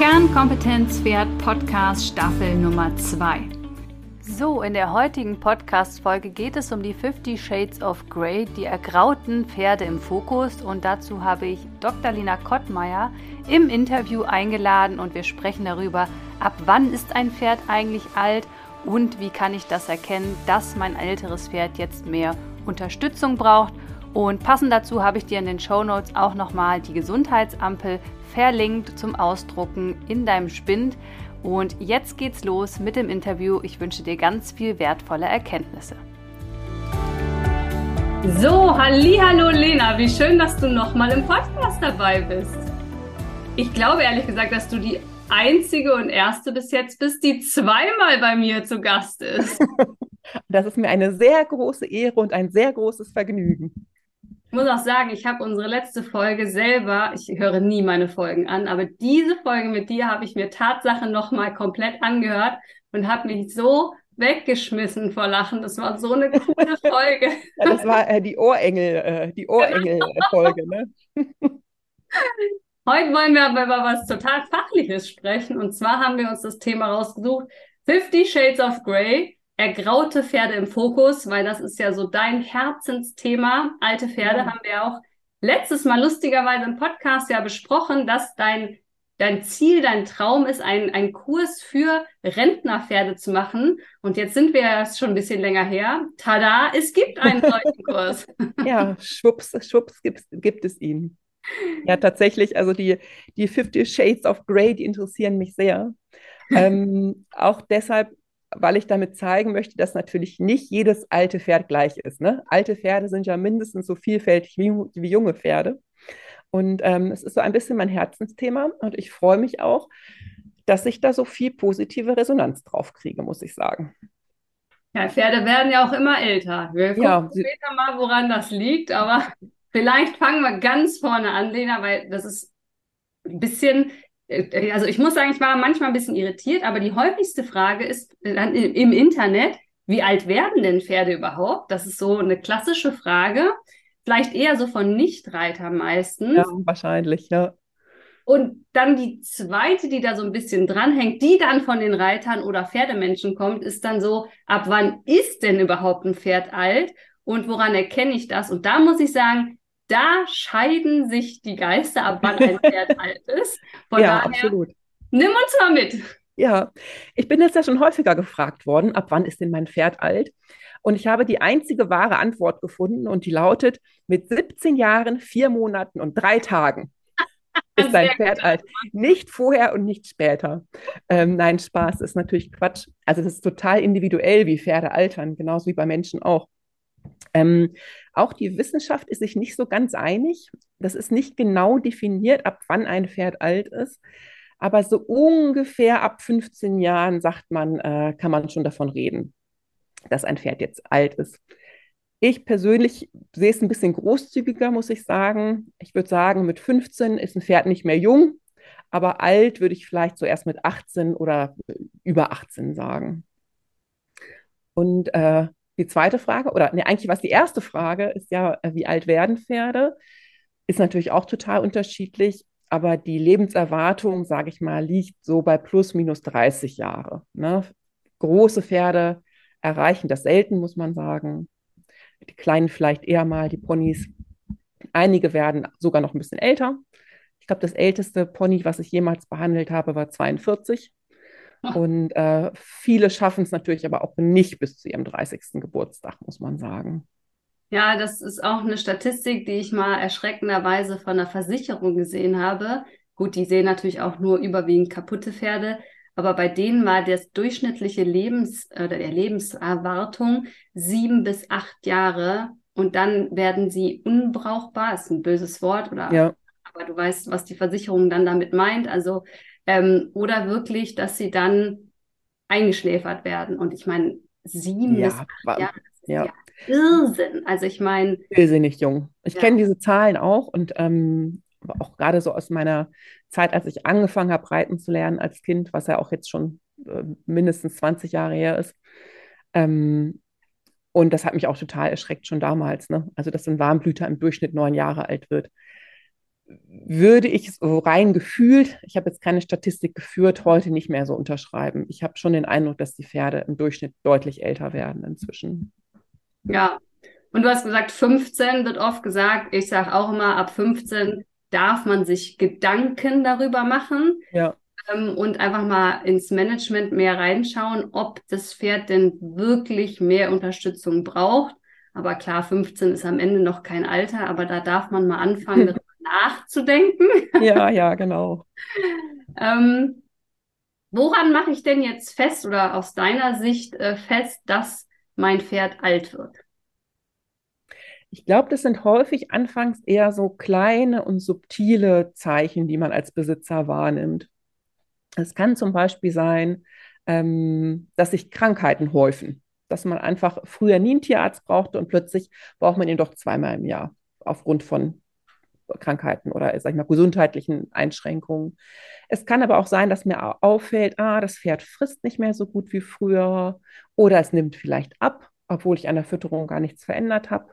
Kernkompetenz Pferd Podcast Staffel Nummer 2. So, in der heutigen Podcast-Folge geht es um die 50 Shades of Grey, die ergrauten Pferde im Fokus. Und dazu habe ich Dr. Lina Kottmeier im Interview eingeladen und wir sprechen darüber, ab wann ist ein Pferd eigentlich alt und wie kann ich das erkennen, dass mein älteres Pferd jetzt mehr Unterstützung braucht. Und passend dazu habe ich dir in den Show Notes auch nochmal die Gesundheitsampel verlinkt zum Ausdrucken in deinem Spind. Und jetzt geht's los mit dem Interview. Ich wünsche dir ganz viel wertvolle Erkenntnisse. So, hallo Lena, wie schön, dass du nochmal im Podcast dabei bist. Ich glaube ehrlich gesagt, dass du die einzige und erste bis jetzt bist, die zweimal bei mir zu Gast ist. Das ist mir eine sehr große Ehre und ein sehr großes Vergnügen. Ich muss auch sagen, ich habe unsere letzte Folge selber, ich höre nie meine Folgen an, aber diese Folge mit dir habe ich mir Tatsache nochmal komplett angehört und habe mich so weggeschmissen vor Lachen. Das war so eine coole Folge. Ja, das war äh, die Ohrengel, äh, die Ohrengel-Folge, ne? Heute wollen wir aber über was total Fachliches sprechen. Und zwar haben wir uns das Thema rausgesucht: 50 Shades of Grey ergraute Pferde im Fokus, weil das ist ja so dein Herzensthema. Alte Pferde ja. haben wir auch letztes Mal lustigerweise im Podcast ja besprochen, dass dein, dein Ziel, dein Traum ist, ein, ein Kurs für Rentnerpferde zu machen. Und jetzt sind wir ja schon ein bisschen länger her. Tada, es gibt einen solchen Kurs. ja, schwupps, schwupps gibt, gibt es ihn. Ja, tatsächlich, also die, die 50 Shades of Grey, die interessieren mich sehr. ähm, auch deshalb, weil ich damit zeigen möchte, dass natürlich nicht jedes alte Pferd gleich ist. Ne? Alte Pferde sind ja mindestens so vielfältig wie, wie junge Pferde. Und ähm, es ist so ein bisschen mein Herzensthema und ich freue mich auch, dass ich da so viel positive Resonanz drauf kriege, muss ich sagen. Ja, Pferde werden ja auch immer älter. Wir gucken ja, später mal, woran das liegt, aber vielleicht fangen wir ganz vorne an, Lena, weil das ist ein bisschen also ich muss sagen, ich war manchmal ein bisschen irritiert, aber die häufigste Frage ist dann im Internet, wie alt werden denn Pferde überhaupt? Das ist so eine klassische Frage. Vielleicht eher so von Nichtreitern meistens. Ja, wahrscheinlich, ja. Und dann die zweite, die da so ein bisschen dranhängt, die dann von den Reitern oder Pferdemenschen kommt, ist dann so, ab wann ist denn überhaupt ein Pferd alt und woran erkenne ich das? Und da muss ich sagen, da scheiden sich die Geister, ab wann ein Pferd alt ist. Von ja, daher, absolut. Nimm uns mal mit. Ja, ich bin jetzt ja schon häufiger gefragt worden, ab wann ist denn mein Pferd alt? Und ich habe die einzige wahre Antwort gefunden und die lautet, mit 17 Jahren, vier Monaten und drei Tagen ist dein Pferd alt. Nicht vorher und nicht später. Ähm, nein, Spaß ist natürlich Quatsch. Also das ist total individuell, wie Pferde altern, genauso wie bei Menschen auch. Ähm, auch die Wissenschaft ist sich nicht so ganz einig. Das ist nicht genau definiert, ab wann ein Pferd alt ist. Aber so ungefähr ab 15 Jahren, sagt man, äh, kann man schon davon reden, dass ein Pferd jetzt alt ist. Ich persönlich sehe es ein bisschen großzügiger, muss ich sagen. Ich würde sagen, mit 15 ist ein Pferd nicht mehr jung, aber alt würde ich vielleicht so erst mit 18 oder über 18 sagen. Und äh, die zweite Frage, oder nee, eigentlich was die erste Frage ist ja, äh, wie alt werden Pferde? Ist natürlich auch total unterschiedlich, aber die Lebenserwartung, sage ich mal, liegt so bei plus minus 30 Jahre. Ne? Große Pferde erreichen das selten, muss man sagen. Die kleinen vielleicht eher mal, die Ponys. Einige werden sogar noch ein bisschen älter. Ich glaube, das älteste Pony, was ich jemals behandelt habe, war 42. Und äh, viele schaffen es natürlich aber auch nicht bis zu ihrem 30. Geburtstag, muss man sagen. Ja, das ist auch eine Statistik, die ich mal erschreckenderweise von der Versicherung gesehen habe. Gut, die sehen natürlich auch nur überwiegend kaputte Pferde, aber bei denen war das durchschnittliche Lebens oder der Lebenserwartung sieben bis acht Jahre und dann werden sie unbrauchbar, ist ein böses Wort, oder ja. aber du weißt, was die Versicherung dann damit meint. Also ähm, oder wirklich, dass sie dann eingeschläfert werden. Und ich meine, sieben ja, bis acht Jahre, ja. ja Irrsinn. Also ich meine. Irrsinnig jung. Ich ja. kenne diese Zahlen auch und ähm, auch gerade so aus meiner Zeit, als ich angefangen habe, reiten zu lernen als Kind, was ja auch jetzt schon äh, mindestens 20 Jahre her ist. Ähm, und das hat mich auch total erschreckt, schon damals. Ne? Also, dass ein Warmblüter im Durchschnitt neun Jahre alt wird würde ich so rein gefühlt, ich habe jetzt keine Statistik geführt, heute nicht mehr so unterschreiben. Ich habe schon den Eindruck, dass die Pferde im Durchschnitt deutlich älter werden inzwischen. Ja, und du hast gesagt, 15 wird oft gesagt. Ich sage auch immer, ab 15 darf man sich Gedanken darüber machen. Ja. Ähm, und einfach mal ins Management mehr reinschauen, ob das Pferd denn wirklich mehr Unterstützung braucht. Aber klar, 15 ist am Ende noch kein Alter, aber da darf man mal anfangen, nachzudenken. Ja, ja, genau. ähm, woran mache ich denn jetzt fest oder aus deiner Sicht äh, fest, dass mein Pferd alt wird? Ich glaube, das sind häufig anfangs eher so kleine und subtile Zeichen, die man als Besitzer wahrnimmt. Es kann zum Beispiel sein, ähm, dass sich Krankheiten häufen, dass man einfach früher nie einen Tierarzt brauchte und plötzlich braucht man ihn doch zweimal im Jahr aufgrund von Krankheiten oder sag ich mal gesundheitlichen Einschränkungen. Es kann aber auch sein, dass mir auffällt, ah, das Pferd frisst nicht mehr so gut wie früher oder es nimmt vielleicht ab, obwohl ich an der Fütterung gar nichts verändert habe.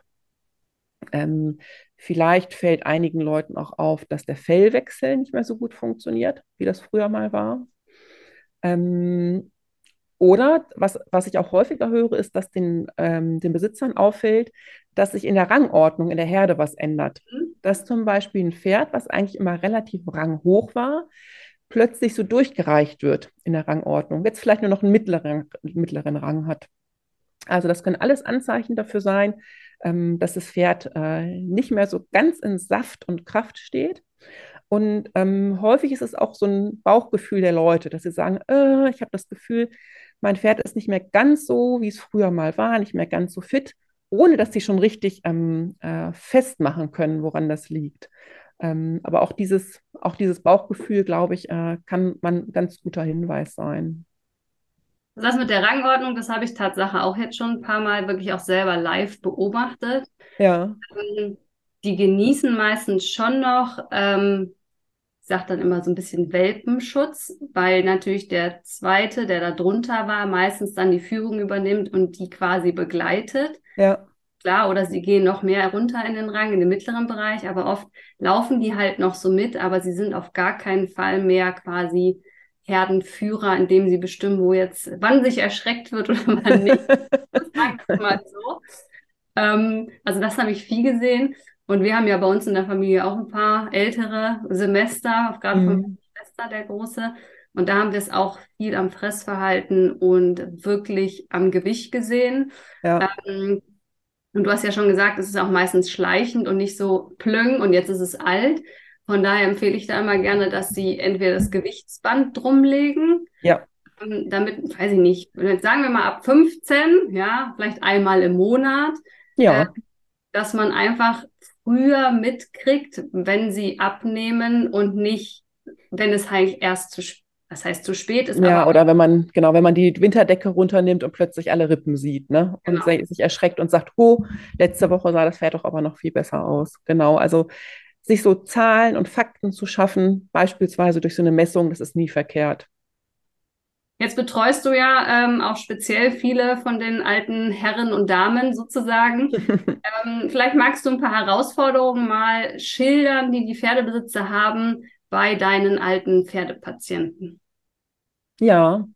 Ähm, vielleicht fällt einigen Leuten auch auf, dass der Fellwechsel nicht mehr so gut funktioniert, wie das früher mal war. Ähm, oder was, was ich auch häufiger höre, ist, dass den, ähm, den Besitzern auffällt, dass sich in der Rangordnung in der Herde was ändert. Dass zum Beispiel ein Pferd, was eigentlich immer relativ ranghoch war, plötzlich so durchgereicht wird in der Rangordnung. Jetzt vielleicht nur noch einen mittleren, mittleren Rang hat. Also das können alles Anzeichen dafür sein, ähm, dass das Pferd äh, nicht mehr so ganz in Saft und Kraft steht. Und ähm, häufig ist es auch so ein Bauchgefühl der Leute, dass sie sagen, äh, ich habe das Gefühl, mein Pferd ist nicht mehr ganz so, wie es früher mal war, nicht mehr ganz so fit, ohne dass sie schon richtig ähm, äh, festmachen können, woran das liegt. Ähm, aber auch dieses, auch dieses Bauchgefühl, glaube ich, äh, kann man ein ganz guter Hinweis sein. Das mit der Rangordnung, das habe ich Tatsache auch jetzt schon ein paar Mal wirklich auch selber live beobachtet. Ja. Ähm, die genießen meistens schon noch, ähm, sage dann immer so ein bisschen Welpenschutz, weil natürlich der zweite, der da drunter war, meistens dann die Führung übernimmt und die quasi begleitet. Ja. Klar, oder sie gehen noch mehr runter in den Rang, in den mittleren Bereich, aber oft laufen die halt noch so mit, aber sie sind auf gar keinen Fall mehr quasi Herdenführer, indem sie bestimmen, wo jetzt, wann sich erschreckt wird oder wann nicht. das mal so. Ähm, also das habe ich viel gesehen. Und wir haben ja bei uns in der Familie auch ein paar ältere Semester, gerade mhm. von Schwester, der Große. Und da haben wir es auch viel am Fressverhalten und wirklich am Gewicht gesehen. Ja. Ähm, und du hast ja schon gesagt, es ist auch meistens schleichend und nicht so plöng und jetzt ist es alt. Von daher empfehle ich da immer gerne, dass sie entweder das Gewichtsband drumlegen. Ja. Ähm, damit, weiß ich nicht, sagen wir mal ab 15, ja, vielleicht einmal im Monat. Ja. Äh, dass man einfach früher mitkriegt, wenn sie abnehmen und nicht, wenn es halt erst zu spät das heißt zu spät ist. Ja, oder wenn man, genau, wenn man die Winterdecke runternimmt und plötzlich alle Rippen sieht, ne? Und genau. sich erschreckt und sagt, oh, letzte Woche sah das Pferd doch aber noch viel besser aus. Genau, also sich so Zahlen und Fakten zu schaffen, beispielsweise durch so eine Messung, das ist nie verkehrt. Jetzt betreust du ja ähm, auch speziell viele von den alten Herren und Damen sozusagen. ähm, vielleicht magst du ein paar Herausforderungen mal schildern, die die Pferdebesitzer haben bei deinen alten Pferdepatienten. Ja,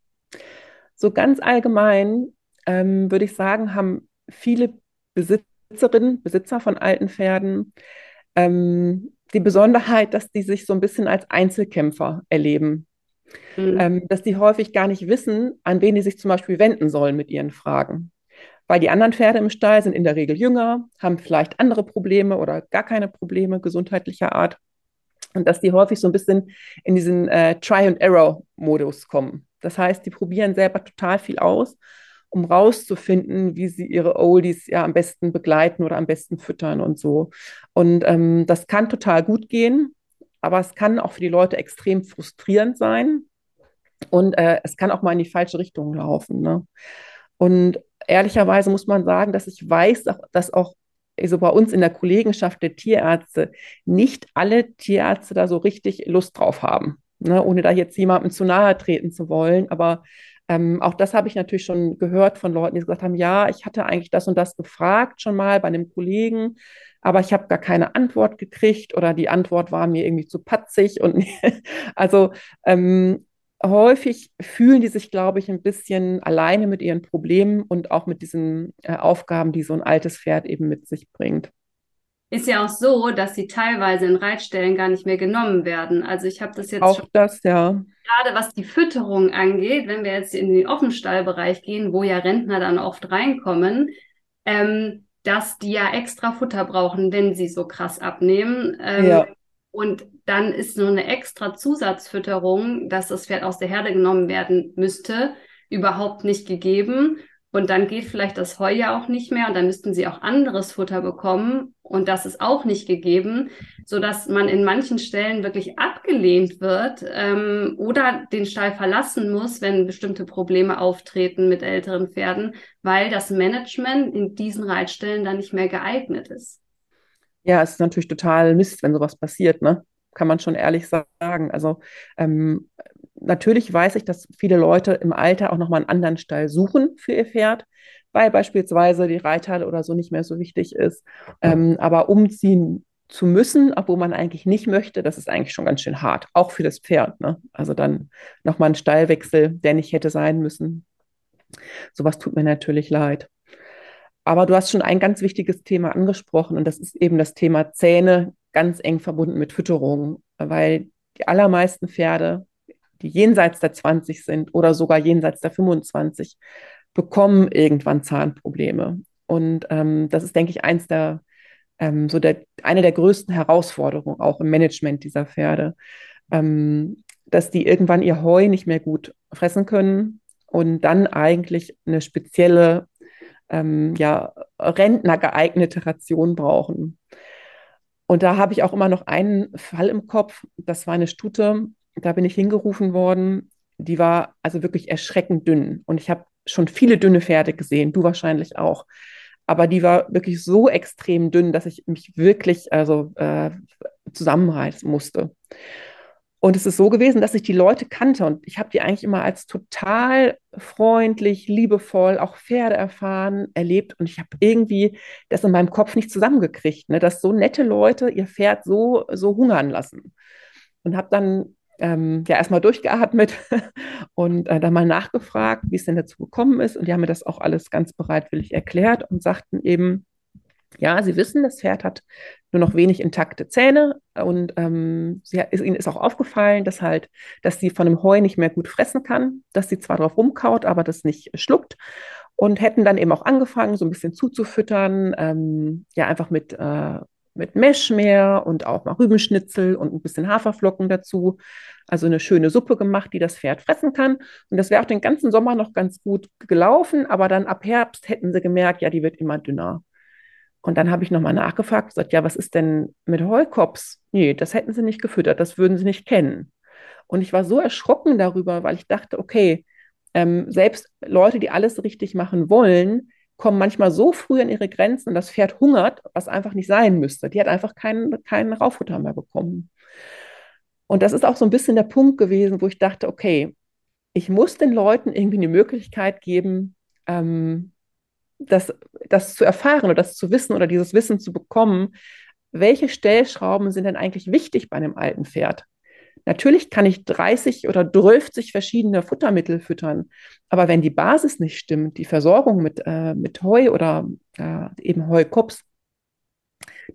so ganz allgemein ähm, würde ich sagen, haben viele Besitzerinnen, Besitzer von alten Pferden ähm, die Besonderheit, dass die sich so ein bisschen als Einzelkämpfer erleben. Mhm. Ähm, dass die häufig gar nicht wissen, an wen die sich zum Beispiel wenden sollen mit ihren Fragen. Weil die anderen Pferde im Stall sind in der Regel jünger, haben vielleicht andere Probleme oder gar keine Probleme gesundheitlicher Art. Und dass die häufig so ein bisschen in diesen äh, Try-and-Error-Modus kommen. Das heißt, die probieren selber total viel aus um rauszufinden, wie sie ihre Oldies ja am besten begleiten oder am besten füttern und so. Und ähm, das kann total gut gehen, aber es kann auch für die Leute extrem frustrierend sein und äh, es kann auch mal in die falsche Richtung laufen. Ne? Und ehrlicherweise muss man sagen, dass ich weiß, dass auch also bei uns in der Kollegenschaft der Tierärzte nicht alle Tierärzte da so richtig Lust drauf haben. Ne? Ohne da jetzt jemandem zu nahe treten zu wollen. Aber ähm, auch das habe ich natürlich schon gehört von Leuten, die gesagt haben, ja, ich hatte eigentlich das und das gefragt schon mal bei einem Kollegen, aber ich habe gar keine Antwort gekriegt oder die Antwort war mir irgendwie zu patzig. Und also ähm, häufig fühlen die sich, glaube ich, ein bisschen alleine mit ihren Problemen und auch mit diesen äh, Aufgaben, die so ein altes Pferd eben mit sich bringt. Ist ja auch so, dass sie teilweise in Reitstellen gar nicht mehr genommen werden. Also ich habe das jetzt auch das, ja. Gerade was die Fütterung angeht, wenn wir jetzt in den Offenstallbereich gehen, wo ja Rentner dann oft reinkommen, ähm, dass die ja extra Futter brauchen, wenn sie so krass abnehmen. Ähm, ja. Und dann ist so eine extra Zusatzfütterung, dass das Pferd aus der Herde genommen werden müsste, überhaupt nicht gegeben. Und dann geht vielleicht das Heu ja auch nicht mehr und dann müssten sie auch anderes Futter bekommen und das ist auch nicht gegeben, so dass man in manchen Stellen wirklich abgelehnt wird ähm, oder den Stall verlassen muss, wenn bestimmte Probleme auftreten mit älteren Pferden, weil das Management in diesen Reitstellen dann nicht mehr geeignet ist. Ja, es ist natürlich total Mist, wenn sowas passiert, ne? Kann man schon ehrlich sagen. Also ähm, natürlich weiß ich, dass viele Leute im Alter auch nochmal einen anderen Stall suchen für ihr Pferd, weil beispielsweise die Reithalle oder so nicht mehr so wichtig ist. Ähm, aber umziehen zu müssen, obwohl man eigentlich nicht möchte, das ist eigentlich schon ganz schön hart, auch für das Pferd. Ne? Also dann nochmal ein Stallwechsel, der nicht hätte sein müssen. Sowas tut mir natürlich leid. Aber du hast schon ein ganz wichtiges Thema angesprochen und das ist eben das Thema Zähne, ganz eng verbunden mit Fütterung, weil die allermeisten Pferde die jenseits der 20 sind oder sogar jenseits der 25, bekommen irgendwann Zahnprobleme. Und ähm, das ist, denke ich, eins der, ähm, so der, eine der größten Herausforderungen auch im Management dieser Pferde, ähm, dass die irgendwann ihr Heu nicht mehr gut fressen können und dann eigentlich eine spezielle, ähm, ja, rentnergeeignete Ration brauchen. Und da habe ich auch immer noch einen Fall im Kopf. Das war eine Stute, da bin ich hingerufen worden. Die war also wirklich erschreckend dünn. Und ich habe schon viele dünne Pferde gesehen, du wahrscheinlich auch. Aber die war wirklich so extrem dünn, dass ich mich wirklich also, äh, zusammenreißen musste. Und es ist so gewesen, dass ich die Leute kannte und ich habe die eigentlich immer als total freundlich, liebevoll, auch Pferde erfahren, erlebt. Und ich habe irgendwie das in meinem Kopf nicht zusammengekriegt, ne, dass so nette Leute ihr Pferd so, so hungern lassen. Und habe dann ähm, ja erstmal durchgeatmet und äh, dann mal nachgefragt, wie es denn dazu gekommen ist. Und die haben mir das auch alles ganz bereitwillig erklärt und sagten eben, ja, sie wissen, das Pferd hat nur noch wenig intakte Zähne und ähm, sie, ist, ihnen ist auch aufgefallen, dass halt, dass sie von dem Heu nicht mehr gut fressen kann, dass sie zwar drauf rumkaut, aber das nicht schluckt und hätten dann eben auch angefangen, so ein bisschen zuzufüttern, ähm, ja, einfach mit äh, mit Meschmeer und auch mal Rübenschnitzel und ein bisschen Haferflocken dazu. Also eine schöne Suppe gemacht, die das Pferd fressen kann. Und das wäre auch den ganzen Sommer noch ganz gut gelaufen, aber dann ab Herbst hätten sie gemerkt, ja, die wird immer dünner. Und dann habe ich nochmal nachgefragt, gesagt, ja, was ist denn mit Heukops? Nee, das hätten sie nicht gefüttert, das würden sie nicht kennen. Und ich war so erschrocken darüber, weil ich dachte, okay, ähm, selbst Leute, die alles richtig machen wollen, kommen manchmal so früh an ihre Grenzen und das Pferd hungert, was einfach nicht sein müsste. Die hat einfach keinen kein Rauffutter mehr bekommen. Und das ist auch so ein bisschen der Punkt gewesen, wo ich dachte, okay, ich muss den Leuten irgendwie eine Möglichkeit geben, ähm, das, das zu erfahren oder das zu wissen oder dieses Wissen zu bekommen, welche Stellschrauben sind denn eigentlich wichtig bei einem alten Pferd? Natürlich kann ich 30 oder 30 verschiedene Futtermittel füttern, aber wenn die Basis nicht stimmt, die Versorgung mit, äh, mit Heu oder äh, eben Heukops,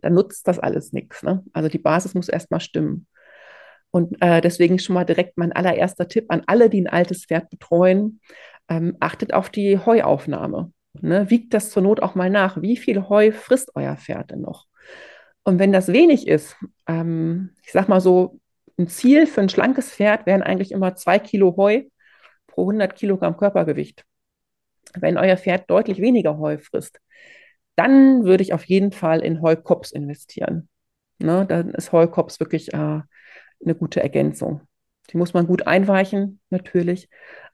dann nutzt das alles nichts. Ne? Also die Basis muss erstmal stimmen. Und äh, deswegen schon mal direkt mein allererster Tipp an alle, die ein altes Pferd betreuen, ähm, achtet auf die Heuaufnahme. Ne? Wiegt das zur Not auch mal nach. Wie viel Heu frisst euer Pferd denn noch? Und wenn das wenig ist, ähm, ich sag mal so ein Ziel für ein schlankes Pferd wären eigentlich immer zwei Kilo Heu pro 100 Kilogramm Körpergewicht. Wenn euer Pferd deutlich weniger Heu frisst, dann würde ich auf jeden Fall in Heukops investieren. Ne, dann ist Heukops wirklich äh, eine gute Ergänzung. Die muss man gut einweichen, natürlich,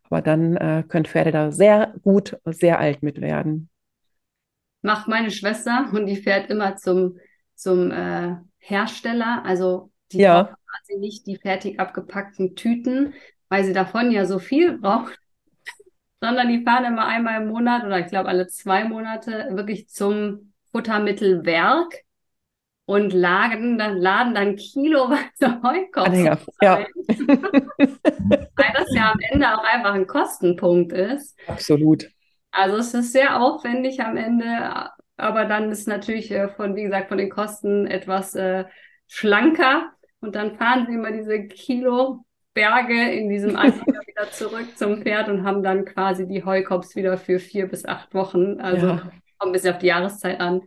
aber dann äh, können Pferde da sehr gut, sehr alt mit werden. Macht meine Schwester und die fährt immer zum, zum äh, Hersteller, also die ja. Braucht quasi nicht die fertig abgepackten Tüten, weil sie davon ja so viel braucht, sondern die fahren immer einmal im Monat oder ich glaube alle zwei Monate wirklich zum Futtermittelwerk und laden dann, laden dann kiloweise Heukops. Ja. ja. Weil das ja am Ende auch einfach ein Kostenpunkt ist. Absolut. Also es ist sehr aufwendig am Ende, aber dann ist natürlich äh, von, wie gesagt, von den Kosten etwas äh, schlanker. Und dann fahren sie immer diese Kilo Berge in diesem Anhänger wieder zurück zum Pferd und haben dann quasi die Heukops wieder für vier bis acht Wochen. Also ja. kommt ein bisschen auf die Jahreszeit an.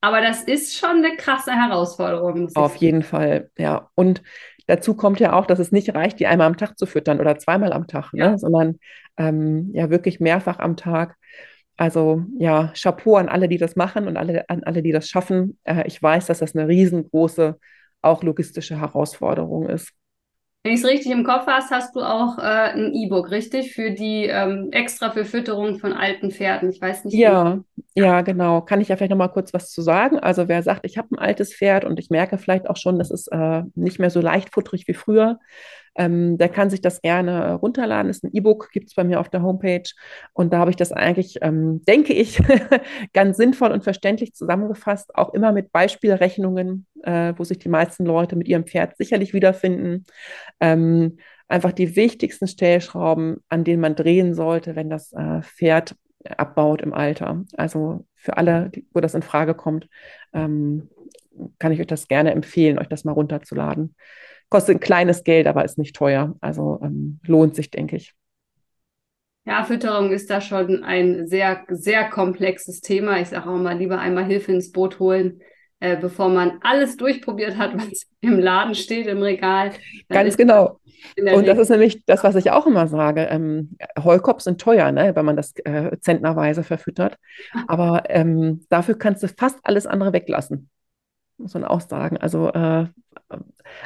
Aber das ist schon eine krasse Herausforderung. Auf jeden Fall, ja. Und dazu kommt ja auch, dass es nicht reicht, die einmal am Tag zu füttern oder zweimal am Tag, ne? ja. ne? sondern ähm, ja wirklich mehrfach am Tag. Also ja, Chapeau an alle, die das machen und alle, an alle, die das schaffen. Äh, ich weiß, dass das eine riesengroße, auch logistische Herausforderung ist. Wenn ich es richtig im Kopf hast, hast du auch äh, ein E-Book, richtig? Für die ähm, extra für Fütterung von alten Pferden. Ich weiß nicht. Ja, wie. ja, genau. Kann ich ja vielleicht nochmal kurz was zu sagen. Also wer sagt, ich habe ein altes Pferd und ich merke vielleicht auch schon, das ist äh, nicht mehr so leichtfutterig wie früher, ähm, der kann sich das gerne äh, runterladen. Das ist ein E-Book, gibt es bei mir auf der Homepage. Und da habe ich das eigentlich, ähm, denke ich, ganz sinnvoll und verständlich zusammengefasst, auch immer mit Beispielrechnungen, äh, wo sich die meisten Leute mit ihrem Pferd sicherlich wiederfinden. Ähm, einfach die wichtigsten Stellschrauben, an denen man drehen sollte, wenn das äh, Pferd abbaut im Alter. Also für alle, die, wo das in Frage kommt, ähm, kann ich euch das gerne empfehlen, euch das mal runterzuladen. Kostet ein kleines Geld, aber ist nicht teuer. Also ähm, lohnt sich, denke ich. Ja, Fütterung ist da schon ein sehr, sehr komplexes Thema. Ich sage auch mal, lieber einmal Hilfe ins Boot holen, äh, bevor man alles durchprobiert hat, was im Laden steht, im Regal. Ganz genau. Und das ist nämlich das, was ich auch immer sage. Ähm, Heukops sind teuer, ne, wenn man das äh, zentnerweise verfüttert. Aber ähm, dafür kannst du fast alles andere weglassen muss man auch sagen. Also äh,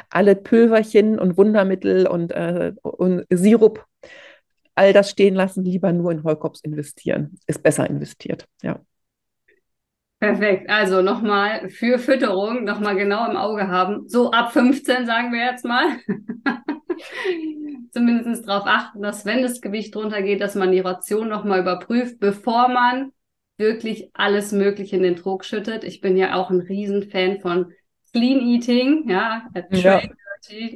alle Pülverchen und Wundermittel und, äh, und Sirup, all das stehen lassen, lieber nur in Heukops investieren. Ist besser investiert, ja. Perfekt. Also nochmal für Fütterung, nochmal genau im Auge haben. So ab 15 sagen wir jetzt mal. Zumindest darauf achten, dass wenn das Gewicht runtergeht, dass man die Ration nochmal überprüft, bevor man wirklich alles Mögliche in den Trog schüttet. Ich bin ja auch ein Riesenfan von Clean Eating, ja, ja.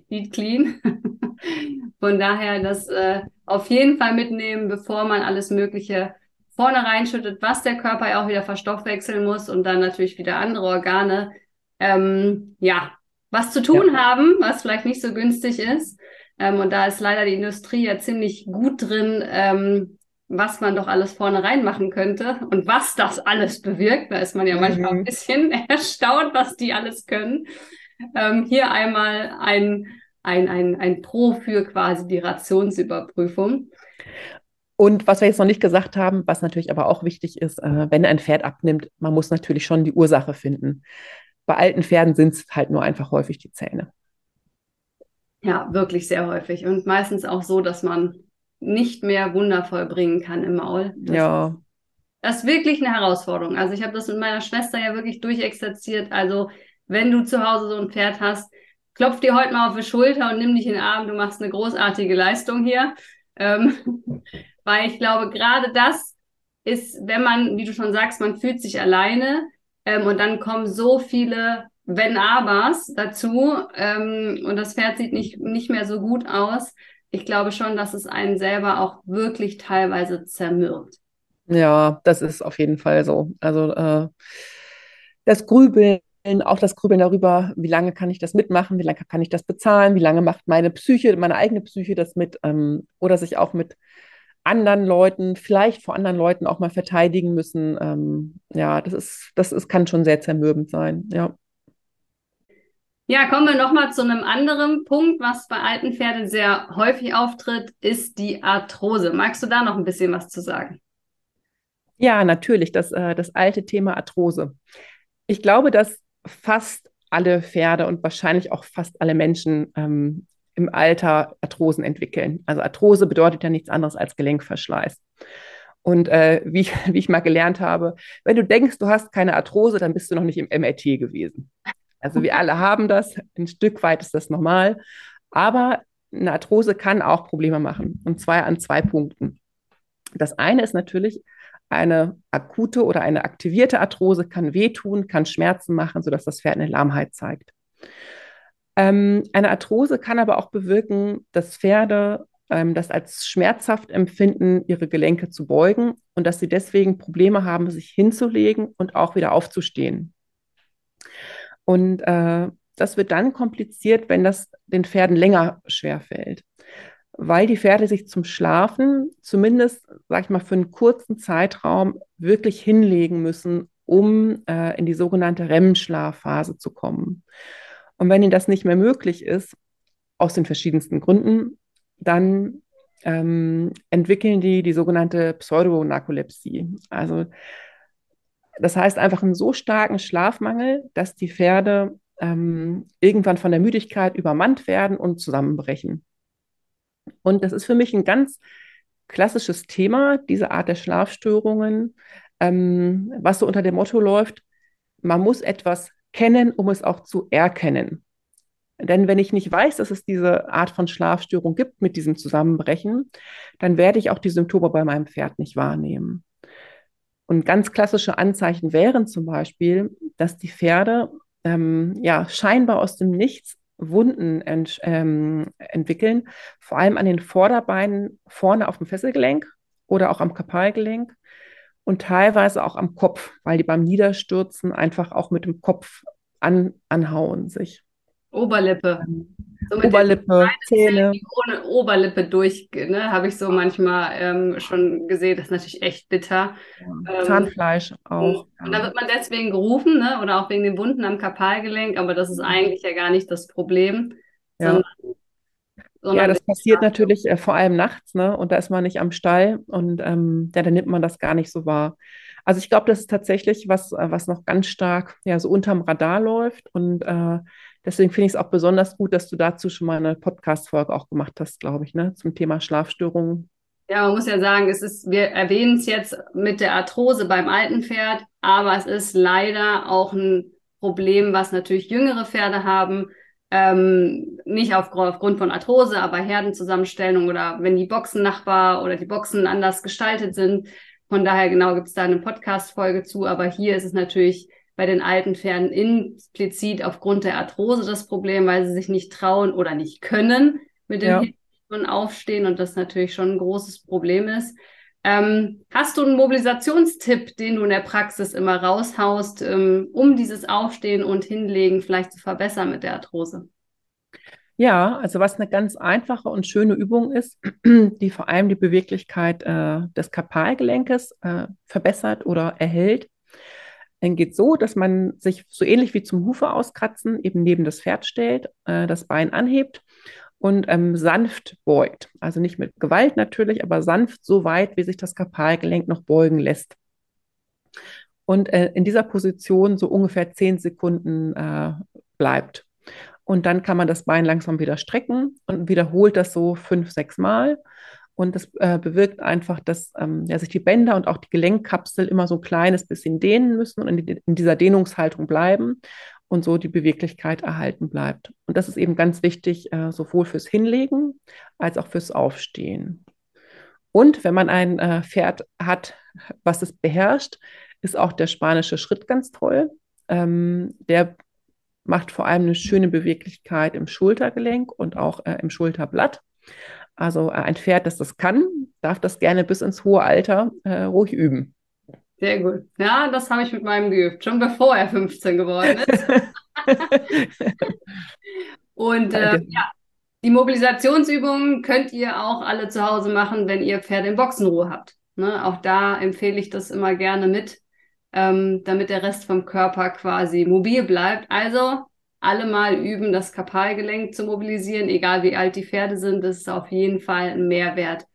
eat clean. von daher das äh, auf jeden Fall mitnehmen, bevor man alles Mögliche vorne reinschüttet, was der Körper ja auch wieder verstoffwechseln muss und dann natürlich wieder andere Organe, ähm, ja, was zu tun ja. haben, was vielleicht nicht so günstig ist. Ähm, und da ist leider die Industrie ja ziemlich gut drin, ähm, was man doch alles vorne reinmachen könnte und was das alles bewirkt. Da ist man ja mhm. manchmal ein bisschen erstaunt, was die alles können. Ähm, hier einmal ein, ein, ein, ein Pro für quasi die Rationsüberprüfung. Und was wir jetzt noch nicht gesagt haben, was natürlich aber auch wichtig ist, äh, wenn ein Pferd abnimmt, man muss natürlich schon die Ursache finden. Bei alten Pferden sind es halt nur einfach häufig die Zähne. Ja, wirklich sehr häufig. Und meistens auch so, dass man nicht mehr wundervoll bringen kann im Maul. Das ja. das ist wirklich eine Herausforderung. Also ich habe das mit meiner Schwester ja wirklich durchexerziert. Also wenn du zu Hause so ein Pferd hast, klopf dir heute mal auf die Schulter und nimm dich in den Arm. Du machst eine großartige Leistung hier. Ähm, weil ich glaube, gerade das ist, wenn man, wie du schon sagst, man fühlt sich alleine ähm, und dann kommen so viele wenn abers dazu ähm, und das Pferd sieht nicht, nicht mehr so gut aus, ich glaube schon, dass es einen selber auch wirklich teilweise zermürbt. Ja, das ist auf jeden Fall so. Also äh, das Grübeln, auch das Grübeln darüber, wie lange kann ich das mitmachen, wie lange kann ich das bezahlen, wie lange macht meine Psyche, meine eigene Psyche das mit ähm, oder sich auch mit anderen Leuten, vielleicht vor anderen Leuten auch mal verteidigen müssen. Ähm, ja, das ist, das ist, kann schon sehr zermürbend sein, ja. Ja, kommen wir nochmal zu einem anderen Punkt, was bei alten Pferden sehr häufig auftritt, ist die Arthrose. Magst du da noch ein bisschen was zu sagen? Ja, natürlich, das, äh, das alte Thema Arthrose. Ich glaube, dass fast alle Pferde und wahrscheinlich auch fast alle Menschen ähm, im Alter Arthrosen entwickeln. Also Arthrose bedeutet ja nichts anderes als Gelenkverschleiß. Und äh, wie, wie ich mal gelernt habe, wenn du denkst, du hast keine Arthrose, dann bist du noch nicht im MRT gewesen. Also wir alle haben das, ein Stück weit ist das normal, aber eine Arthrose kann auch Probleme machen und zwar an zwei Punkten. Das eine ist natürlich eine akute oder eine aktivierte Arthrose kann wehtun, kann Schmerzen machen, sodass das Pferd eine Lahmheit zeigt. Ähm, eine Arthrose kann aber auch bewirken, dass Pferde ähm, das als schmerzhaft empfinden, ihre Gelenke zu beugen und dass sie deswegen Probleme haben, sich hinzulegen und auch wieder aufzustehen. Und äh, das wird dann kompliziert, wenn das den Pferden länger schwerfällt weil die Pferde sich zum Schlafen zumindest, sag ich mal, für einen kurzen Zeitraum wirklich hinlegen müssen, um äh, in die sogenannte REM-Schlafphase zu kommen. Und wenn ihnen das nicht mehr möglich ist, aus den verschiedensten Gründen, dann ähm, entwickeln die die sogenannte Pseudonarkolepsie. Also das heißt einfach einen so starken Schlafmangel, dass die Pferde ähm, irgendwann von der Müdigkeit übermannt werden und zusammenbrechen. Und das ist für mich ein ganz klassisches Thema, diese Art der Schlafstörungen, ähm, was so unter dem Motto läuft, man muss etwas kennen, um es auch zu erkennen. Denn wenn ich nicht weiß, dass es diese Art von Schlafstörung gibt mit diesem Zusammenbrechen, dann werde ich auch die Symptome bei meinem Pferd nicht wahrnehmen. Und ganz klassische Anzeichen wären zum Beispiel, dass die Pferde ähm, ja scheinbar aus dem Nichts Wunden ent, ähm, entwickeln, vor allem an den Vorderbeinen vorne auf dem Fesselgelenk oder auch am Kapalgelenk und teilweise auch am Kopf, weil die beim Niederstürzen einfach auch mit dem Kopf an, anhauen sich. Oberlippe. Ähm, so Oberlippe, Zähne. Ohne Oberlippe durch, ne, habe ich so manchmal ähm, schon gesehen. Das ist natürlich echt bitter. Ja, ähm, Zahnfleisch auch. Und, und da wird man deswegen gerufen, ne, oder auch wegen den Wunden am Kapalgelenk, aber das ist eigentlich ja gar nicht das Problem. Ja. Sondern, sondern ja, das passiert natürlich äh, vor allem nachts, ne? Und da ist man nicht am Stall und ähm, ja, dann nimmt man das gar nicht so wahr. Also ich glaube, das ist tatsächlich was, äh, was noch ganz stark ja so unterm Radar läuft und äh, Deswegen finde ich es auch besonders gut, dass du dazu schon mal eine Podcast-Folge auch gemacht hast, glaube ich, ne, zum Thema Schlafstörungen. Ja, man muss ja sagen, es ist, wir erwähnen es jetzt mit der Arthrose beim alten Pferd, aber es ist leider auch ein Problem, was natürlich jüngere Pferde haben. Ähm, nicht auf, aufgrund von Arthrose, aber Herdenzusammenstellung oder wenn die Boxen Nachbar oder die Boxen anders gestaltet sind. Von daher genau gibt es da eine Podcast-Folge zu, aber hier ist es natürlich bei den alten Pferden implizit aufgrund der Arthrose das Problem, weil sie sich nicht trauen oder nicht können mit dem ja. Aufstehen und das natürlich schon ein großes Problem ist. Ähm, hast du einen Mobilisationstipp, den du in der Praxis immer raushaust, ähm, um dieses Aufstehen und Hinlegen vielleicht zu verbessern mit der Arthrose? Ja, also was eine ganz einfache und schöne Übung ist, die vor allem die Beweglichkeit äh, des Kapalgelenkes äh, verbessert oder erhält, dann geht so, dass man sich so ähnlich wie zum Hufe auskratzen eben neben das Pferd stellt, äh, das Bein anhebt und ähm, sanft beugt. Also nicht mit Gewalt natürlich, aber sanft so weit, wie sich das Kapalgelenk noch beugen lässt. Und äh, in dieser Position so ungefähr zehn Sekunden äh, bleibt. Und dann kann man das Bein langsam wieder strecken und wiederholt das so fünf, sechs Mal. Und das äh, bewirkt einfach, dass ähm, ja, sich die Bänder und auch die Gelenkkapsel immer so ein kleines bisschen dehnen müssen und in, in, dieser Dehnungshaltung bleiben und so die Beweglichkeit erhalten bleibt. Und das ist eben ganz wichtig, äh, sowohl fürs Hinlegen als auch fürs Aufstehen. Und wenn man ein äh, Pferd hat, was es beherrscht, ist auch der spanische Schritt ganz toll. Ähm, der macht vor allem eine schöne Beweglichkeit im Schultergelenk und auch äh, im Schulterblatt. Also äh, ein Pferd, das das kann, darf das gerne bis ins hohe Alter äh, ruhig üben. Sehr gut. Ja, das habe ich mit meinem geübt, schon bevor er 15 geworden ist. Und äh, ja, die Mobilisationsübungen könnt ihr auch alle zu Hause machen, wenn ihr Pferde in Boxenruhe habt. Ne? Auch da empfehle ich das immer gerne mit, ähm, damit der Rest vom Körper quasi mobil bleibt. Also alle mal üben, das Kapalgelenk zu mobilisieren, egal wie alt die Pferde sind. Das ist auf jeden Fall ein Mehrwert,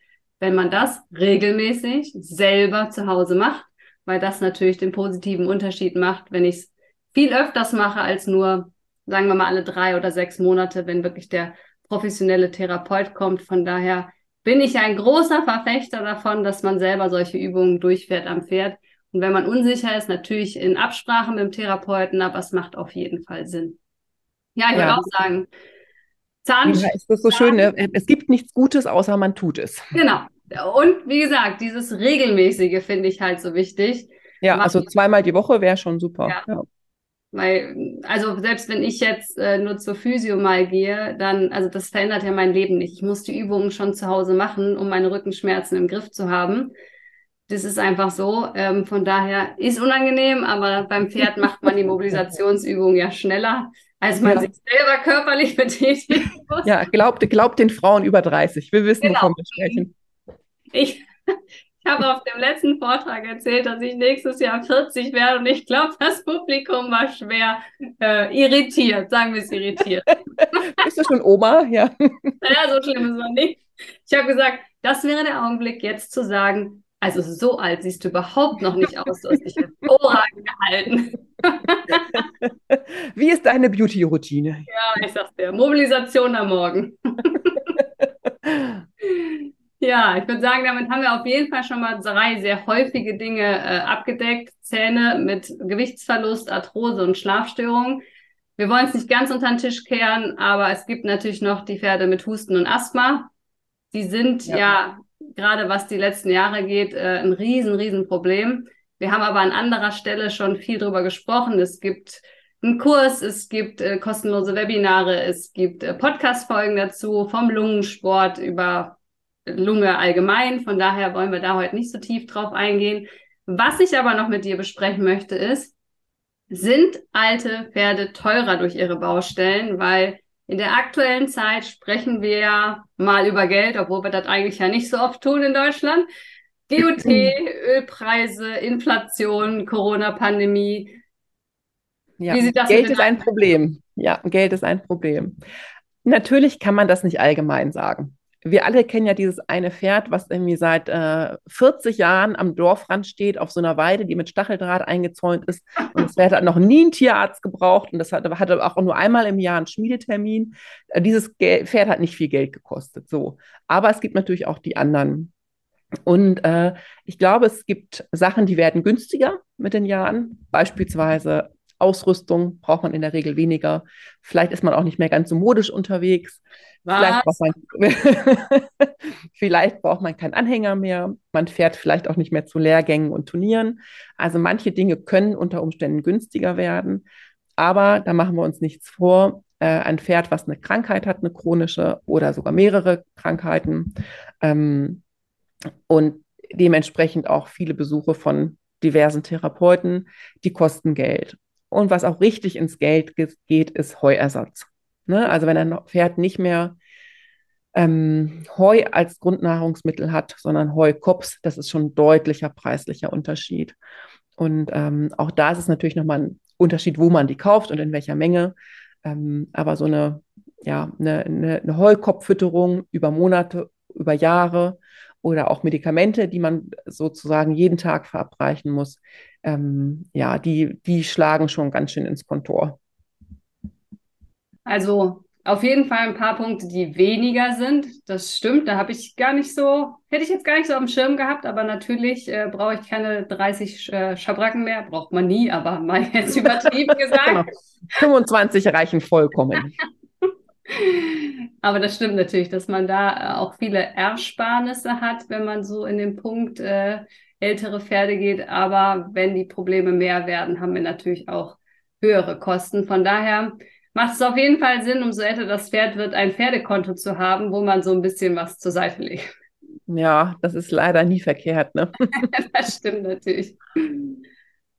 wenn man das regelmäßig selber zu Hause macht, weil das natürlich den positiven Unterschied macht, wenn ich es viel öfters mache als nur, sagen wir mal, alle drei oder sechs Monate, wenn wirklich der professionelle Therapeut kommt. Von daher bin ich ein großer Verfechter davon, dass man selber solche Übungen durchfährt am Pferd. Und wenn man unsicher ist, natürlich in Absprache mit dem Therapeuten, aber es macht auf jeden Fall Sinn. Ja, ich ja. würde auch sagen. Zahn. Ja, ist das so schön. Ne? Es gibt nichts Gutes, außer man tut es. Genau. Und wie gesagt, dieses regelmäßige finde ich halt so wichtig. Ja, also zweimal die Woche wäre schon super. Ja. ja. Weil, also selbst wenn ich jetzt äh, nur zur Physio mal gehe, dann, also das verändert ja mein Leben nicht. Ich muss die Übungen schon zu Hause machen, um meine Rückenschmerzen im Griff zu haben. Das ist einfach so. Ähm, von daher ist unangenehm, aber beim Pferd macht man die Mobilisationsübung ja schneller, als man ja. sich selber körperlich betätigen muss. Ja, glaubt, glaubt den Frauen über 30. Wir wissen, genau. wovon wir sprechen. Ich, ich habe auf dem letzten Vortrag erzählt, dass ich nächstes Jahr 40 werde und ich glaube, das Publikum war schwer äh, irritiert, sagen wir es irritiert. Bist du schon Oma? Ja. Naja, so schlimm ist es nicht. Ich habe gesagt, das wäre der Augenblick, jetzt zu sagen, also so alt siehst du überhaupt noch nicht aus, du hast dich hervorragend gehalten. Wie ist deine Beauty-Routine? Ja, ich sag's dir, Mobilisation am Morgen. Ja, ich würde sagen, damit haben wir auf jeden Fall schon mal drei sehr häufige Dinge äh, abgedeckt. Zähne mit Gewichtsverlust, Arthrose und Schlafstörungen. Wir wollen es nicht ganz unter den Tisch kehren, aber es gibt natürlich noch die Pferde mit Husten und Asthma. Die sind ja, ja gerade was die letzten Jahre geht, äh, ein riesen, riesen Problem. Wir haben aber an anderer Stelle schon viel drüber gesprochen. Es gibt einen Kurs, es gibt äh, kostenlose Webinare, es gibt äh, Podcast-Folgen dazu vom Lungensport über Lunge allgemein. Von daher wollen wir da heute nicht so tief drauf eingehen. Was ich aber noch mit dir besprechen möchte, ist, sind alte Pferde teurer durch ihre Baustellen? Weil in der aktuellen Zeit sprechen wir mal über Geld, obwohl wir das eigentlich ja nicht so oft tun in Deutschland. GOT, Ölpreise, Inflation, Corona-Pandemie. Ja, Geld ist ein Problem. Ja, Geld ist ein Problem. Natürlich kann man das nicht allgemein sagen wir alle kennen ja dieses eine Pferd, was irgendwie seit äh, 40 Jahren am Dorfrand steht, auf so einer Weide, die mit Stacheldraht eingezäunt ist. Und das Pferd hat noch nie einen Tierarzt gebraucht und das hatte, hatte auch nur einmal im Jahr einen Schmiedetermin. Äh, dieses Gel Pferd hat nicht viel Geld gekostet, so. Aber es gibt natürlich auch die anderen. Und äh, ich glaube, es gibt Sachen, die werden günstiger mit den Jahren. Beispielsweise Ausrüstung braucht man in der Regel weniger. Vielleicht ist man auch nicht mehr ganz so modisch unterwegs. Vielleicht braucht, man, vielleicht braucht man keinen Anhänger mehr. Man fährt vielleicht auch nicht mehr zu Lehrgängen und Turnieren. Also manche Dinge können unter Umständen günstiger werden. Aber da machen wir uns nichts vor. Äh, ein Pferd, was eine Krankheit hat, eine chronische oder sogar mehrere Krankheiten ähm, und dementsprechend auch viele Besuche von diversen Therapeuten, die kosten Geld. Und was auch richtig ins Geld geht, ist Heuersatz. Ne? Also wenn ein Pferd nicht mehr ähm, Heu als Grundnahrungsmittel hat, sondern Heukops, das ist schon ein deutlicher preislicher Unterschied. Und ähm, auch da ist es natürlich nochmal ein Unterschied, wo man die kauft und in welcher Menge. Ähm, aber so eine, ja, eine, eine, eine Heukopffütterung über Monate, über Jahre oder auch Medikamente, die man sozusagen jeden Tag verabreichen muss, ähm, ja, die, die schlagen schon ganz schön ins Kontor. Also auf jeden Fall ein paar Punkte, die weniger sind. Das stimmt. Da habe ich gar nicht so, hätte ich jetzt gar nicht so auf dem Schirm gehabt, aber natürlich äh, brauche ich keine 30 äh, Schabracken mehr. Braucht man nie, aber mal jetzt übertrieben gesagt. 25 reichen vollkommen. aber das stimmt natürlich, dass man da äh, auch viele Ersparnisse hat, wenn man so in den Punkt äh, ältere Pferde geht. Aber wenn die Probleme mehr werden, haben wir natürlich auch höhere Kosten. Von daher macht es auf jeden Fall Sinn, umso älter das Pferd wird, ein Pferdekonto zu haben, wo man so ein bisschen was zur Seite legt. Ja, das ist leider nie verkehrt, ne? das stimmt natürlich.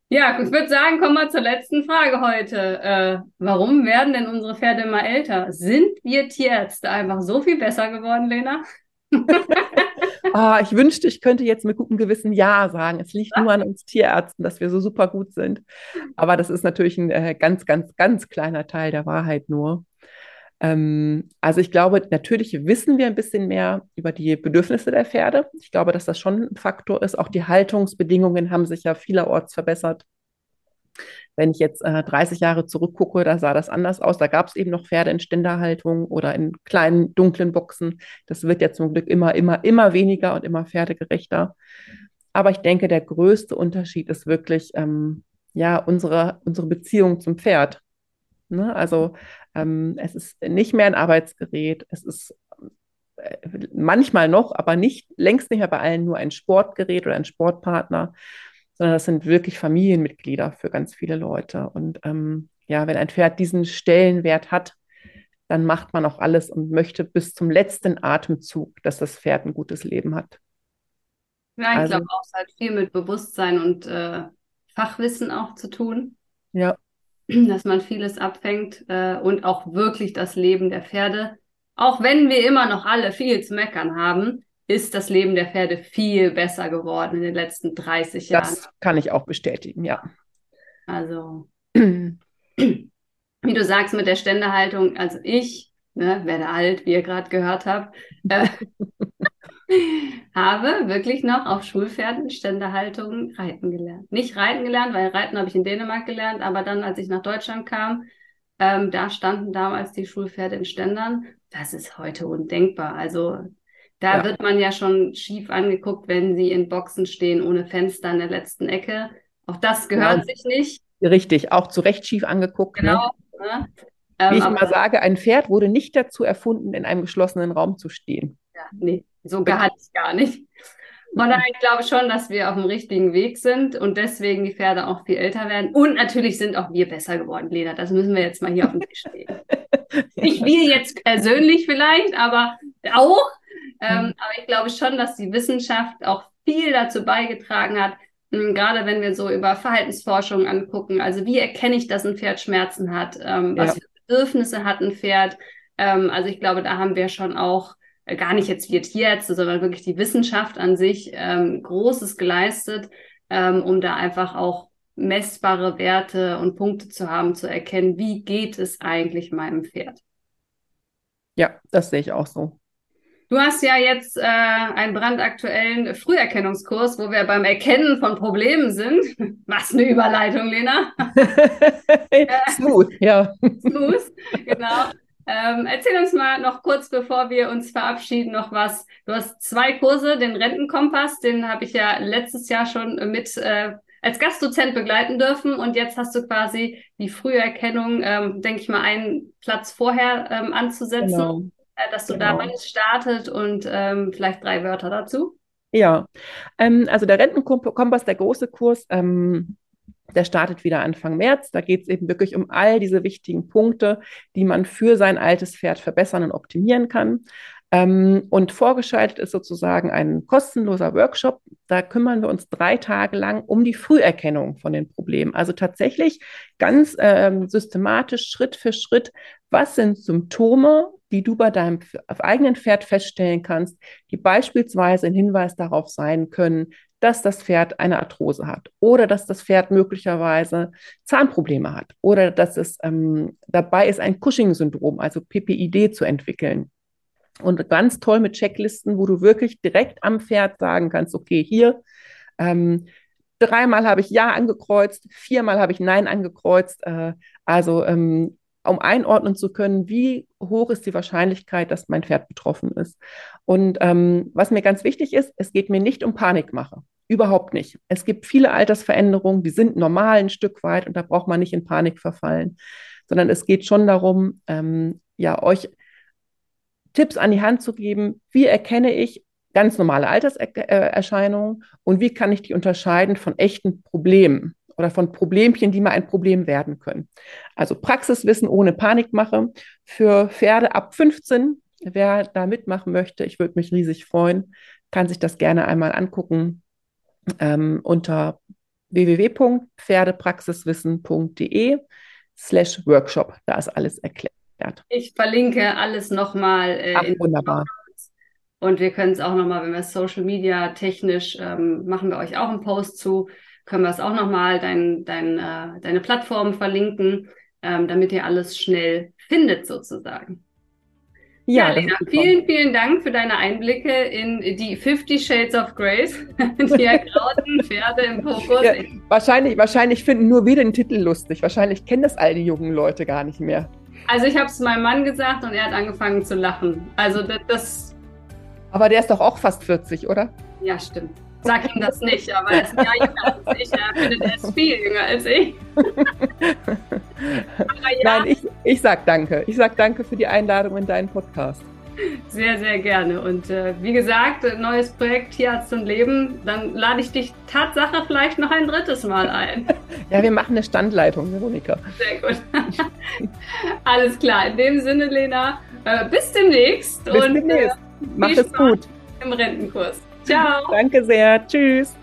Ja, ich würde sagen, kommen wir zur letzten Frage heute. Äh, warum werden denn unsere Pferde immer älter? Sind wir Tierärzte einfach so viel besser geworden, Lena? oh, ich wünschte, ich könnte jetzt mit gutem Gewissen Ja sagen. Es liegt nur an uns Tierärzten, dass wir so super gut sind. Aber das ist natürlich ein äh, ganz, ganz, ganz kleiner Teil der Wahrheit nur. Ähm, also ich glaube, natürlich wissen wir ein bisschen mehr über die Bedürfnisse der Pferde. Ich glaube, dass das schon ein Faktor ist. Auch die Haltungsbedingungen haben sich ja vielerorts verbessert. Wenn ich jetzt äh, 30 Jahre zurückgucke, da sah das anders aus. Da gab es eben noch Pferde in Ständerhaltung oder in kleinen, dunklen Boxen. Das wird ja zum Glück immer, immer, immer weniger und immer pferdegerechter. Aber ich denke, der größte Unterschied ist wirklich ähm, ja, unsere, unsere Beziehung zum Pferd. Ne? Also ähm, es ist nicht mehr ein Arbeitsgerät, es ist äh, manchmal noch, aber nicht längst nicht mehr bei allen nur ein Sportgerät oder ein Sportpartner, sondern das sind wirklich Familienmitglieder für ganz viele Leute. Und ähm, ja, wenn ein Pferd diesen Stellenwert hat, dann macht man auch alles und möchte bis zum letzten Atemzug, dass das Pferd ein gutes Leben hat. Ja, ich also, glaube auch, es hat viel mit Bewusstsein und äh, Fachwissen auch zu tun. Ja. Dass man vieles abfängt äh, und auch wirklich das Leben der Pferde. Auch wenn wir immer noch alle viel zu meckern haben, ist das Leben der Pferde viel besser geworden in den letzten 30 Jahren. Das kann ich auch bestätigen, ja. Also, wie du sagst mit der Ständehaltung, also ich, ne, werde alt, wie ihr gerade gehört habt, äh, habe wirklich noch auf Schulpferden Ständehaltung reiten gelernt. Nicht reiten gelernt, weil reiten habe ich in Dänemark gelernt, aber dann, als ich nach Deutschland kam, ähm, da standen damals die Schulpferde in Ständern. Das ist heute undenkbar. Also da ja. wird man ja schon schief angeguckt, wenn sie in Boxen stehen ohne Fenster in der letzten Ecke. Auch das gehört genau. sich nicht. Richtig, auch zu Recht schief angeguckt. Ne? Genau. Ne? Ähm, Wie ich immer sage, ein Pferd wurde nicht dazu erfunden, in einem geschlossenen Raum zu stehen. Ja, nee, so gar nicht, gar nicht. Von daher, ich glaube schon, dass wir auf dem richtigen Weg sind und deswegen die Pferde auch viel älter werden. Und natürlich sind auch wir besser geworden, Lena. Das müssen wir jetzt mal hier auf den Tisch legen. Nicht wir jetzt persönlich vielleicht, aber auch. Ähm, aber ich glaube schon, dass die Wissenschaft auch viel dazu beigetragen hat, hm, gerade wenn wir so über Verhaltensforschung angucken, also wie erkenne ich, dass ein Pferd Schmerzen hat, ähm, was ja. für Bedürfnisse hat ein Pferd. Ähm, also ich glaube, da haben wir schon auch gar nicht jetzt wir Tierärzte, sondern wirklich die Wissenschaft an sich ähm, Großes geleistet, ähm, um da einfach auch messbare Werte und Punkte zu haben, zu erkennen, wie geht es eigentlich meinem Pferd. Ja, das sehe ich auch so. Du hast ja jetzt äh, einen brandaktuellen Früherkennungskurs, wo wir beim Erkennen von Problemen sind. Was eine Überleitung, Lena. smooth, ja. Smooth, genau. Ähm, erzähl uns mal noch kurz, bevor wir uns verabschieden, noch was. Du hast zwei Kurse, den Rentenkompass, den habe ich ja letztes Jahr schon mit äh, als Gastdozent begleiten dürfen und jetzt hast du quasi die Früherkennung, ähm, denke ich mal, einen Platz vorher ähm, anzusetzen. Genau äh, dass du genau. da alles startet und ähm, vielleicht drei Wörter dazu. Ja, ähm, also der Rentenkompass, der große Kurs, ähm, der startet wieder Anfang März. Da geht es eben wirklich um all diese wichtigen Punkte, die man für sein altes Pferd verbessern und optimieren kann. Ähm, und vorgeschaltet ist sozusagen ein kostenloser Workshop. Da kümmern wir uns drei Tage lang um die Früherkennung von den Problemen. Also tatsächlich ganz ähm, systematisch, Schritt für Schritt, was sind Symptome, die du bei deinem eigenen Pferd feststellen kannst, die beispielsweise ein Hinweis darauf sein können, dass das Pferd eine Arthrose hat oder dass das Pferd möglicherweise Zahnprobleme hat oder dass es ähm, dabei ist, ein Cushing-Syndrom, also PPID, zu entwickeln. Und ganz toll mit Checklisten, wo du wirklich direkt am Pferd sagen kannst, okay, hier, ähm, dreimal habe ich Ja angekreuzt, viermal habe ich Nein angekreuzt. Äh, also ähm, um einordnen zu können, wie hoch ist die Wahrscheinlichkeit, dass mein Pferd betroffen ist. Und ähm, was mir ganz wichtig ist, es geht mir nicht um Panikmache. Überhaupt nicht. Es gibt viele Altersveränderungen, die sind normal ein Stück weit und da braucht man nicht in Panik verfallen, sondern es geht schon darum, ähm, ja, euch Tipps an die Hand zu geben, wie erkenne ich ganz normale Alterserscheinungen und wie kann ich die unterscheiden von echten Problemen oder von Problemchen, die mal ein Problem werden können. Also Praxiswissen ohne Panikmache für Pferde ab 15. Wer da mitmachen möchte, ich würde mich riesig freuen, kann sich das gerne einmal angucken ähm, unter www.pferdepraxiswissen.de slash Workshop. Da ist alles erklärt. Ich verlinke alles nochmal. Äh, Ach, wunderbar. Und wir können es auch nochmal, wenn wir Social Media technisch, ähm, machen wir euch auch einen Post zu können wir es auch nochmal, dein, dein, äh, deine Plattform verlinken, ähm, damit ihr alles schnell findet sozusagen. Ja, ja Lena, vielen, vielen Dank für deine Einblicke in die 50 Shades of Grace, die ergrauten Pferde im Fokus. Ja, wahrscheinlich, wahrscheinlich finden nur wir den Titel lustig. Wahrscheinlich kennen das all die jungen Leute gar nicht mehr. Also ich habe es meinem Mann gesagt und er hat angefangen zu lachen. Also das, das Aber der ist doch auch fast 40, oder? Ja, stimmt sag ihm das nicht, aber er ist ein Jahr jünger als ich. Er findet, er ist viel jünger als ich. ja. Nein, ich, ich sag danke. Ich sag danke für die Einladung in deinen Podcast. Sehr, sehr gerne. Und äh, wie gesagt, neues Projekt Tierarzt und Leben. Dann lade ich dich Tatsache vielleicht noch ein drittes Mal ein. ja, wir machen eine Standleitung, Veronika. Sehr gut. Alles klar. In dem Sinne, Lena, äh, bis demnächst. Bis und, demnächst. Äh, Mach es gut. Im Rentenkurs. Ciao. Danke sehr. Tschüss.